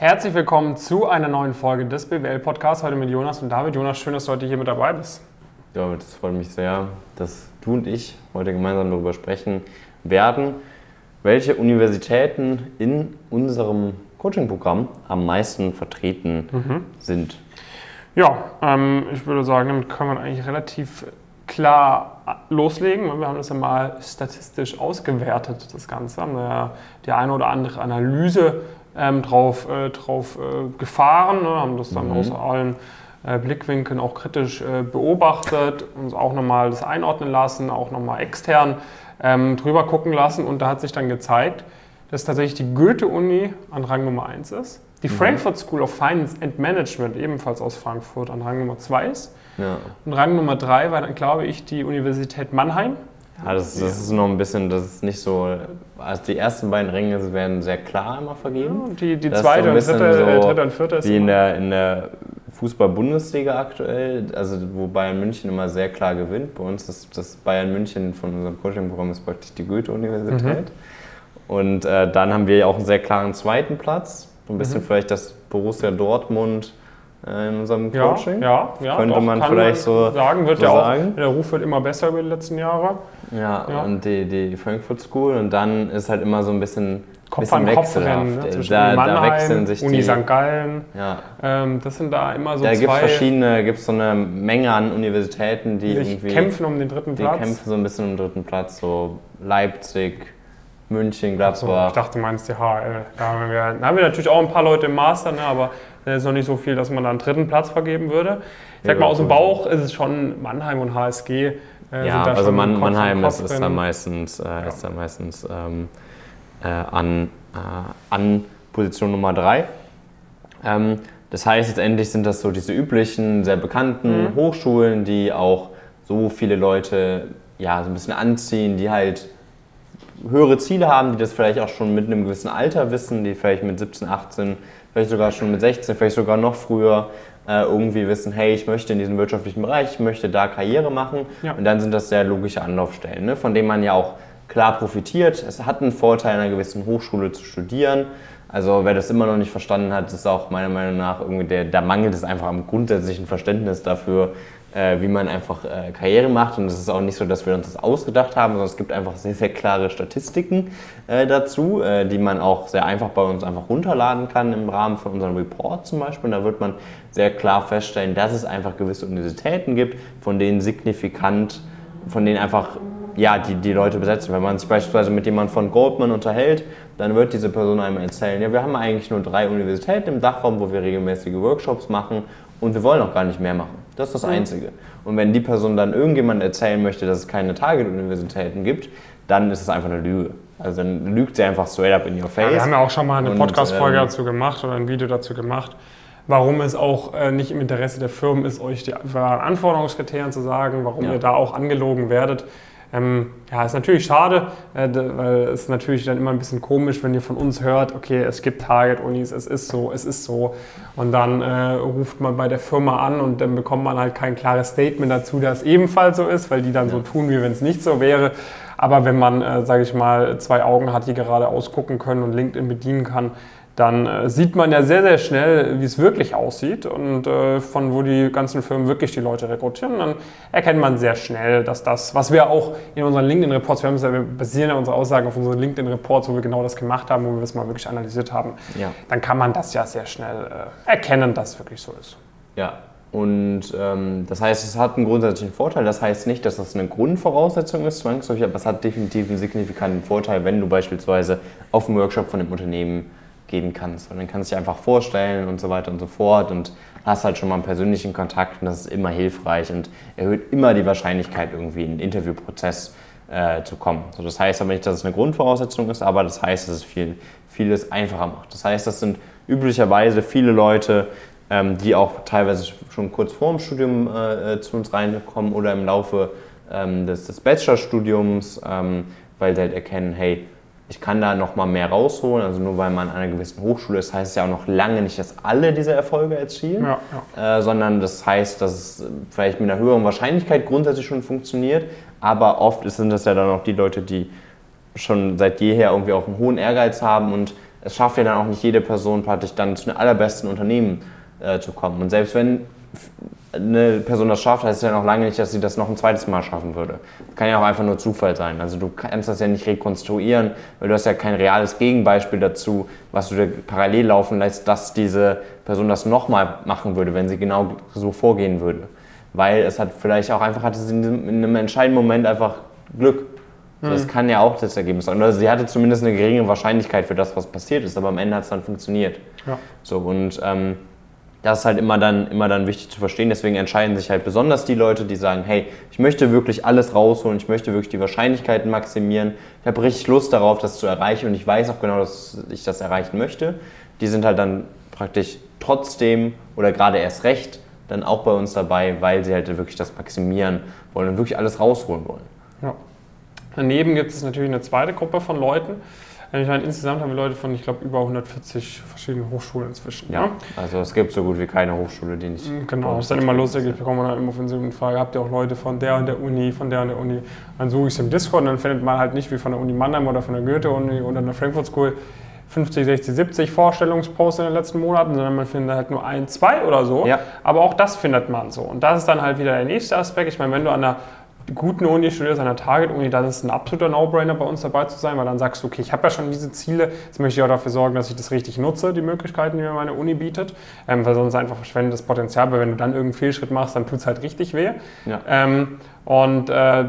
Herzlich willkommen zu einer neuen Folge des BWL-Podcasts. Heute mit Jonas und David. Jonas, schön, dass du heute hier mit dabei bist. Ja, das freut mich sehr, dass du und ich heute gemeinsam darüber sprechen werden, welche Universitäten in unserem Coaching-Programm am meisten vertreten Mhm. sind. Ja, ähm, ich würde sagen, damit kann man eigentlich relativ klar loslegen. weil Wir haben das ja mal statistisch ausgewertet, das Ganze. Haben ja die eine oder andere Analyse ähm, drauf, äh, drauf äh, gefahren, ne? haben das dann Mhm. aus allen äh, Blickwinkeln auch kritisch äh, beobachtet, uns auch nochmal das einordnen lassen, auch nochmal extern ähm, drüber gucken lassen. Und da hat sich dann gezeigt, dass tatsächlich die Goethe-Uni an Rang Nummer 1 ist. Die Frankfurt School of Finance and Management, ebenfalls aus Frankfurt, an Rang Nummer 2 ist. Ja, Und Rang Nummer 3 war dann, glaube ich, die Universität Mannheim. Ja das, das ist noch ein bisschen, das ist nicht so, also die ersten beiden Ränge werden sehr klar immer vergeben. Und die, die Das zweite und dritte, äh, so dritte und vierte ist Wie in der, in der Fußball-Bundesliga aktuell, also wo Bayern München immer sehr klar gewinnt. Bei uns ist das Bayern München von unserem Coaching-Programm ist praktisch die Goethe-Universität. Mhm. Und äh, dann haben wir ja auch einen sehr klaren zweiten Platz. Ein Mhm. bisschen vielleicht das Borussia Dortmund in unserem ja, Coaching. ja, ja, Könnte doch, man vielleicht so- sagen, wird so ja auch, sagen. der Ruf wird immer besser über die letzten Jahre. Ja, Ja. und die, die Frankfurt School. Und dann ist halt immer so ein bisschen, Kopf bisschen an Kopf rennen ne? da, Uni da Mannheim, wechseln sich Uni die. St. Gallen. Ja, Ähm, das sind da immer so da gibt es zwei, verschiedene, gibt so eine Menge an Universitäten, die die irgendwie kämpfen um den dritten die Platz. kämpfen so ein bisschen um den dritten Platz, so Leipzig, München, So, Gladbach. ich dachte, du meinst die HL. Da haben, wir, da haben wir natürlich auch ein paar Leute im Master, ne, aber da ist noch nicht so viel, dass man da einen dritten Platz vergeben würde. Ich sag Ja, mal, aus dem. Bauch ist es schon Mannheim und HSG. Äh, ja, also Man, Mannheim ist, ist da meistens, äh, ist da meistens ähm, äh, an, äh, an Position Nummer drei. Ähm, das heißt, letztendlich sind das so diese üblichen, sehr bekannten Mhm. Hochschulen, die auch so viele Leute ja, so ein bisschen anziehen, die halt höhere Ziele haben, die das vielleicht auch schon mit einem gewissen Alter wissen, die vielleicht mit 17, 18, vielleicht sogar schon mit 16, vielleicht sogar noch früher äh, irgendwie wissen, hey, ich möchte in diesem wirtschaftlichen Bereich, ich möchte da Karriere machen. Ja. Und dann sind das sehr logische Anlaufstellen, ne, von denen man ja auch klar profitiert. Es hat einen Vorteil, an einer gewissen Hochschule zu studieren. Also wer das immer noch nicht verstanden hat, ist auch meiner Meinung nach irgendwie der, da mangelt es einfach am grundsätzlichen Verständnis dafür, äh, wie man einfach äh, Karriere macht. Und es ist auch nicht so, dass wir uns das ausgedacht haben, sondern es gibt einfach sehr, sehr klare Statistiken äh, dazu, äh, die man auch sehr einfach bei uns einfach runterladen kann im Rahmen von unserem Report zum Beispiel. Und da wird man sehr klar feststellen, dass es einfach gewisse Universitäten gibt, von denen signifikant, von denen einfach ja, die, die Leute besetzen. Wenn man sich beispielsweise mit jemandem von Goldman unterhält, dann wird diese Person einem erzählen, ja, wir haben eigentlich nur drei Universitäten im Dachraum, wo wir regelmäßige Workshops machen und wir wollen auch gar nicht mehr machen. Das ist das Einzige. Und wenn die Person dann irgendjemand erzählen möchte, dass es keine Target-Universitäten gibt, dann ist es einfach eine Lüge. Also dann lügt sie einfach straight up in your face. Ja, wir haben ja auch schon mal eine Podcast-Folge ähm, dazu gemacht oder ein Video dazu gemacht, warum es auch äh, nicht im Interesse der Firmen ist, euch die Anforderungskriterien zu sagen, warum Ja. ihr da auch angelogen werdet. Ähm, ja, ist natürlich schade, äh, weil es natürlich dann immer ein bisschen komisch, wenn ihr von uns hört, okay, es gibt Target-Unis, es ist so, es ist so. Und dann äh, ruft man bei der Firma an und dann bekommt man halt kein klares Statement dazu, dass es ebenfalls so ist, weil die dann so tun, wie wenn es nicht so wäre. Aber wenn man, äh, sage ich mal, zwei Augen hat, die gerade ausgucken können und LinkedIn bedienen kann, dann äh, sieht man ja sehr, sehr schnell, wie es wirklich aussieht und äh, von wo die ganzen Firmen wirklich die Leute rekrutieren. Dann erkennt man sehr schnell, dass das, was wir auch in unseren LinkedIn-Reports, wir, haben es ja, wir basieren ja unsere Aussagen auf unseren LinkedIn-Reports, wo wir genau das gemacht haben, wo wir das mal wirklich analysiert haben, Ja. dann kann man das ja sehr schnell äh, erkennen, dass es wirklich so ist. Ja, und ähm, das heißt, es hat einen grundsätzlichen Vorteil. Das heißt nicht, dass das eine Grundvoraussetzung ist, zwangsläufig, aber es hat definitiv einen signifikanten Vorteil, wenn du beispielsweise auf einen Workshop von dem Unternehmen gehen kannst. Und dann kannst du dich einfach vorstellen und so weiter und so fort und hast halt schon mal einen persönlichen Kontakt und das ist immer hilfreich und erhöht immer die Wahrscheinlichkeit, irgendwie in einen Interviewprozess äh, zu kommen. So, das heißt aber nicht, dass es eine Grundvoraussetzung ist, aber das heißt, dass es viel, vieles einfacher macht. Das heißt, das sind üblicherweise viele Leute, ähm, die auch teilweise schon kurz vor dem Studium äh, äh, zu uns reinkommen oder im Laufe ähm, des, des Bachelorstudiums, ähm, weil sie halt erkennen, hey, ich kann da noch mal mehr rausholen. Also nur weil man an einer gewissen Hochschule ist, heißt es ja auch noch lange nicht, dass alle diese Erfolge erzielen, Ja, Äh, sondern das heißt, dass es vielleicht mit einer höheren Wahrscheinlichkeit grundsätzlich schon funktioniert. Aber oft sind das ja dann auch die Leute, die schon seit jeher irgendwie auch einen hohen Ehrgeiz haben und es schafft ja dann auch nicht jede Person praktisch dann zu den allerbesten Unternehmen äh, zu kommen. Und selbst wenn eine Person das schafft, heißt es ja noch lange nicht, dass sie das noch ein zweites Mal schaffen würde. Das kann ja auch einfach nur Zufall sein. Also du kannst das ja nicht rekonstruieren, weil du hast ja kein reales Gegenbeispiel dazu, was du dir parallel laufen lässt, dass diese Person das nochmal machen würde, wenn sie genau so vorgehen würde. Weil es hat vielleicht auch einfach, hatte sie in einem entscheidenden Moment einfach Glück. Mhm. Das kann ja auch das Ergebnis sein. Also sie hatte zumindest eine geringe Wahrscheinlichkeit für das, was passiert ist, aber am Ende hat es dann funktioniert. Ja. So, und ähm, das ist halt immer dann, immer dann wichtig zu verstehen. Deswegen entscheiden sich halt besonders die Leute, die sagen, hey, ich möchte wirklich alles rausholen, ich möchte wirklich die Wahrscheinlichkeiten maximieren, ich habe richtig Lust darauf, das zu erreichen und ich weiß auch genau, dass ich das erreichen möchte. Die sind halt dann praktisch trotzdem oder gerade erst recht dann auch bei uns dabei, weil sie halt wirklich das maximieren wollen und wirklich alles rausholen wollen. Ja. Daneben gibt es natürlich eine zweite Gruppe von Leuten, ich meine, insgesamt haben wir Leute von, ich glaube, über 140 verschiedenen Hochschulen inzwischen. Ja, ne? also es gibt so gut wie keine Hochschule, die nicht. Mm, genau, das ist dann immer lustig. Ich bekomme dann immer von so eine Frage: Habt ihr auch Leute von der und der Uni, von der und der Uni? Dann suche ich es im Discord und dann findet man halt nicht wie von der Uni Mannheim oder von der Goethe-Uni oder der Frankfurt School 50, 60, 70 Vorstellungsposts in den letzten Monaten, sondern man findet halt nur ein, zwei oder so. Ja. Aber auch das findet man so. Und das ist dann halt wieder der nächste Aspekt. Ich meine, wenn du an der guten Uni studierst, an der Target-Uni, dann ist es ein absoluter No-Brainer, bei uns dabei zu sein, weil dann sagst du, okay, ich habe ja schon diese Ziele, jetzt möchte ich auch dafür sorgen, dass ich das richtig nutze, die Möglichkeiten, die mir meine Uni bietet, ähm, weil sonst einfach verschwendetes Potenzial, weil wenn du dann irgendeinen Fehlschritt machst, dann tut es halt richtig weh. Ja. Ähm, und äh,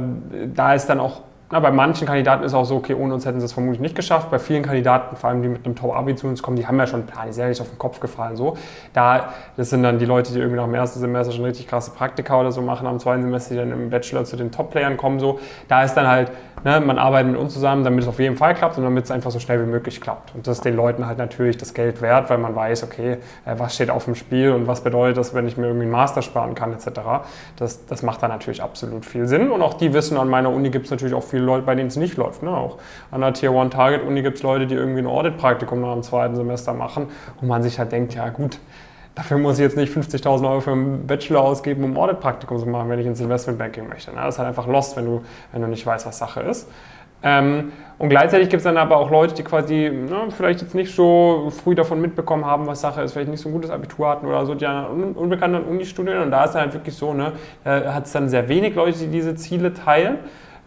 da ist dann auch na, bei manchen Kandidaten ist auch so, okay, ohne uns hätten sie es vermutlich nicht geschafft. Bei vielen Kandidaten, vor allem die mit einem Top-Abi zu uns kommen, die haben ja schon, ja, die sind ja nicht auf den Kopf gefallen. So. Da, das sind dann die Leute, die irgendwie nach dem ersten Semester schon richtig krasse Praktika oder so machen, am zweiten Semester, die dann im Bachelor zu den Top-Playern kommen. So. Da ist dann halt, ne, man arbeitet mit uns zusammen, damit es auf jeden Fall klappt und damit es einfach so schnell wie möglich klappt. Und das ist den Leuten halt natürlich das Geld wert, weil man weiß, okay, äh, was steht auf dem Spiel und was bedeutet das, wenn ich mir irgendwie einen Master sparen kann, etc. Das, das macht dann natürlich absolut viel Sinn. Und auch die wissen, an meiner Uni gibt es natürlich auch viele Leute, bei denen es nicht läuft. Ne? Auch an der Tier One Target Uni gibt es Leute, die irgendwie ein Audit-Praktikum nach dem zweiten Semester machen und man sich halt denkt, ja gut, dafür muss ich jetzt nicht 50.000 Euro für einen Bachelor ausgeben, um Audit-Praktikum zu machen, wenn ich ins Investmentbanking möchte. Das ist halt einfach lost, wenn du, wenn du nicht weißt, was Sache ist. Ähm, und gleichzeitig gibt es dann aber auch Leute, die quasi ne, vielleicht jetzt nicht so früh davon mitbekommen haben, was Sache ist, vielleicht nicht so ein gutes Abitur hatten oder so, die an un unbekannten Uni studieren. Und da ist dann halt wirklich so, ne, da hat es dann sehr wenig Leute, die diese Ziele teilen.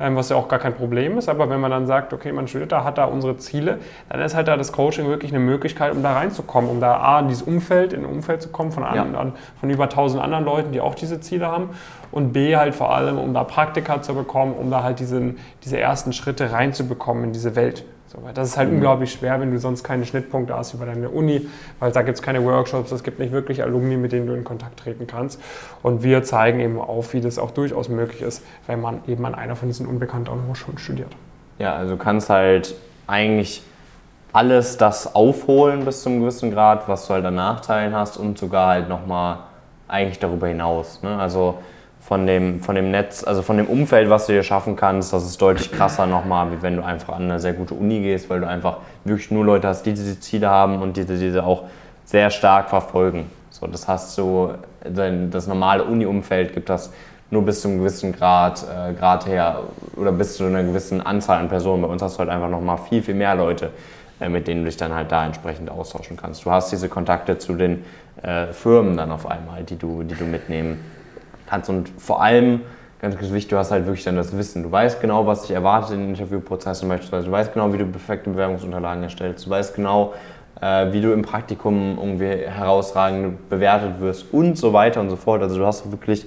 Ähm, was ja auch gar kein Problem ist. Aber wenn man dann sagt, okay, man studiert da, hat da unsere Ziele, dann ist halt da das Coaching wirklich eine Möglichkeit, um da reinzukommen, um da A, in dieses Umfeld, in ein Umfeld zu kommen von, anderen, ja. von über 1000 anderen Leuten, die auch diese Ziele haben und B, halt vor allem, um da Praktika zu bekommen, um da halt diesen, diese ersten Schritte reinzubekommen in diese Welt. So, das ist halt mhm. unglaublich schwer, wenn du sonst keine Schnittpunkte hast über deine Uni, weil da gibt es keine Workshops, es gibt nicht wirklich Alumni, mit denen du in Kontakt treten kannst. Und wir zeigen eben auf, wie das auch durchaus möglich ist, wenn man eben an einer von diesen unbekannten Hochschulen studiert. Ja, also du kannst halt eigentlich alles das aufholen bis zu einem gewissen Grad, was du halt an Nachteilen hast und sogar halt nochmal eigentlich darüber hinaus. Ne? Also von dem, von dem Netz, also von dem Umfeld, was du dir schaffen kannst, das ist deutlich krasser nochmal, wie wenn du einfach an eine sehr gute Uni gehst, weil du einfach wirklich nur Leute hast, die diese Ziele haben und die diese auch sehr stark verfolgen. So, das hast du, das normale Uni-Umfeld gibt das nur bis zu einem gewissen Grad, äh, Grad her oder bis zu einer gewissen Anzahl an Personen. Bei uns hast du halt einfach nochmal viel, viel mehr Leute, äh, mit denen du dich dann halt da entsprechend austauschen kannst. Du hast diese Kontakte zu den äh, Firmen dann auf einmal, die du, die du mitnehmen kannst. Und vor allem, ganz, wichtig, du hast halt wirklich dann das Wissen. Du weißt genau, was dich erwartet in den Interviewprozessen beispielsweise. Du weißt genau, wie du perfekte Bewerbungsunterlagen erstellst. Du weißt genau, äh, wie du im Praktikum irgendwie herausragend bewertet wirst und so weiter und so fort. Also du hast wirklich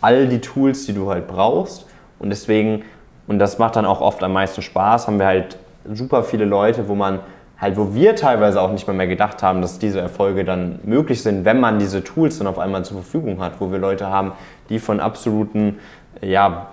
all die Tools, die du halt brauchst. Und deswegen, und das macht dann auch oft am meisten Spaß, haben wir halt super viele Leute, wo man halt, wo wir teilweise auch nicht mehr, mehr gedacht haben, dass diese Erfolge dann möglich sind, wenn man diese Tools dann auf einmal zur Verfügung hat, wo wir Leute haben, die von absoluten, ja,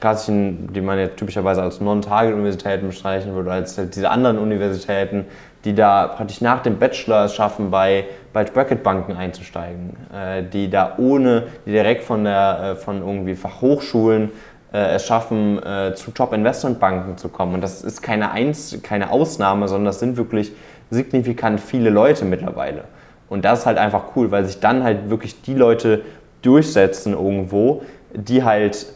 klassischen, die man ja typischerweise als Non-Target-Universitäten bestreichen würde, als halt diese anderen Universitäten, die da praktisch nach dem Bachelor es schaffen, bei, bei Bracket-Banken einzusteigen, äh, die da ohne, die direkt von, der, äh, von irgendwie Fachhochschulen äh, es schaffen, äh, zu Top-Investmentbanken zu kommen. Und das ist keine, Einz keine Ausnahme, sondern das sind wirklich signifikant viele Leute mittlerweile. Und das ist halt einfach cool, weil sich dann halt wirklich die Leute durchsetzen irgendwo, die halt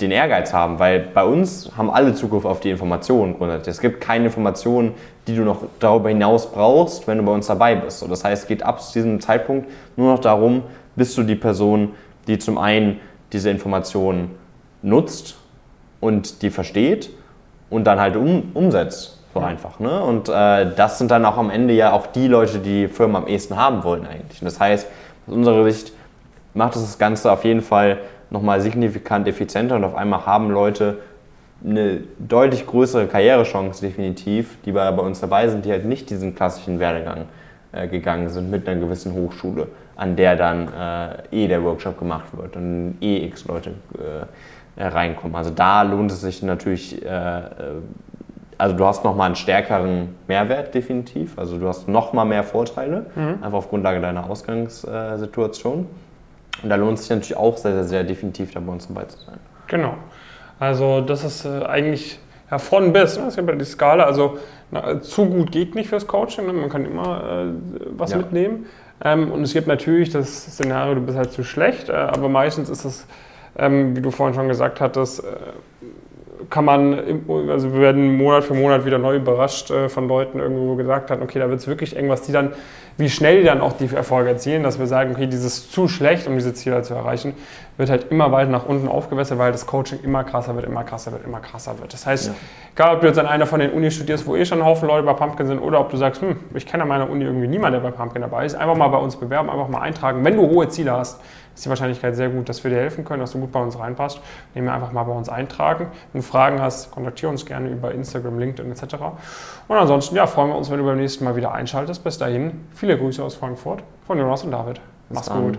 den Ehrgeiz haben, weil bei uns haben alle Zugriff auf die Informationen grundsätzlich. Es gibt keine Informationen, die du noch darüber hinaus brauchst, wenn du bei uns dabei bist. So, das heißt, es geht ab diesem Zeitpunkt nur noch darum, bist du die Person, die zum einen diese Informationen nutzt und die versteht und dann halt um, umsetzt. So ja. einfach. Ne? Und äh, das sind dann auch am Ende ja auch die Leute, die die Firmen am ehesten haben wollen eigentlich. Und das heißt, aus unserer Sicht macht es das Ganze auf jeden Fall nochmal signifikant effizienter und auf einmal haben Leute eine deutlich größere Karrierechance definitiv, die bei, bei uns dabei sind, die halt nicht diesen klassischen Werdegang äh, gegangen sind mit einer gewissen Hochschule, an der dann äh, eh der Workshop gemacht wird und eh x Leute äh, reinkommen. Also da lohnt es sich natürlich, äh, äh, also du hast nochmal einen stärkeren Mehrwert definitiv, also du hast nochmal mehr Vorteile, mhm. einfach auf Grundlage deiner Ausgangssituation. Und da lohnt es sich natürlich auch sehr, sehr, sehr definitiv, da bei uns dabei zu sein. Genau. Also das ist äh, eigentlich ja, von bis, ne? das ist ja bei die Skala, also na, zu gut geht nicht fürs Coaching, ne? man kann immer äh, was ja. mitnehmen. Ähm, und es gibt natürlich das Szenario, du bist halt zu schlecht, äh, aber meistens ist es, ähm, wie du vorhin schon gesagt hattest, äh, kann man, also wir werden Monat für Monat wieder neu überrascht äh, von Leuten irgendwo gesagt hat, okay, da wird es wirklich irgendwas, die dann, wie schnell die dann auch die Erfolge erzielen, dass wir sagen, okay, dieses zu schlecht, um diese Ziele zu erreichen, wird halt immer weiter nach unten aufgewässert, weil das Coaching immer krasser wird, immer krasser wird, immer krasser wird. Das heißt, ja. egal ob du jetzt an einer von den Unis studierst, wo eh schon ein Haufen Leute bei Pumpkin sind, oder ob du sagst, hm, ich kenne an meiner Uni irgendwie niemanden, der bei Pumpkin dabei ist, einfach mal bei uns bewerben, einfach mal eintragen. Wenn du hohe Ziele hast, ist die Wahrscheinlichkeit sehr gut, dass wir dir helfen können, dass du gut bei uns reinpasst. Nehmen wir einfach mal bei uns eintragen. Wenn du Fragen hast, kontaktiere uns gerne über Instagram, LinkedIn etc. Und ansonsten ja, freuen wir uns, wenn du beim nächsten Mal wieder einschaltest. Bis dahin, viele Grüße aus Frankfurt von Jonas und David. Mach's gut.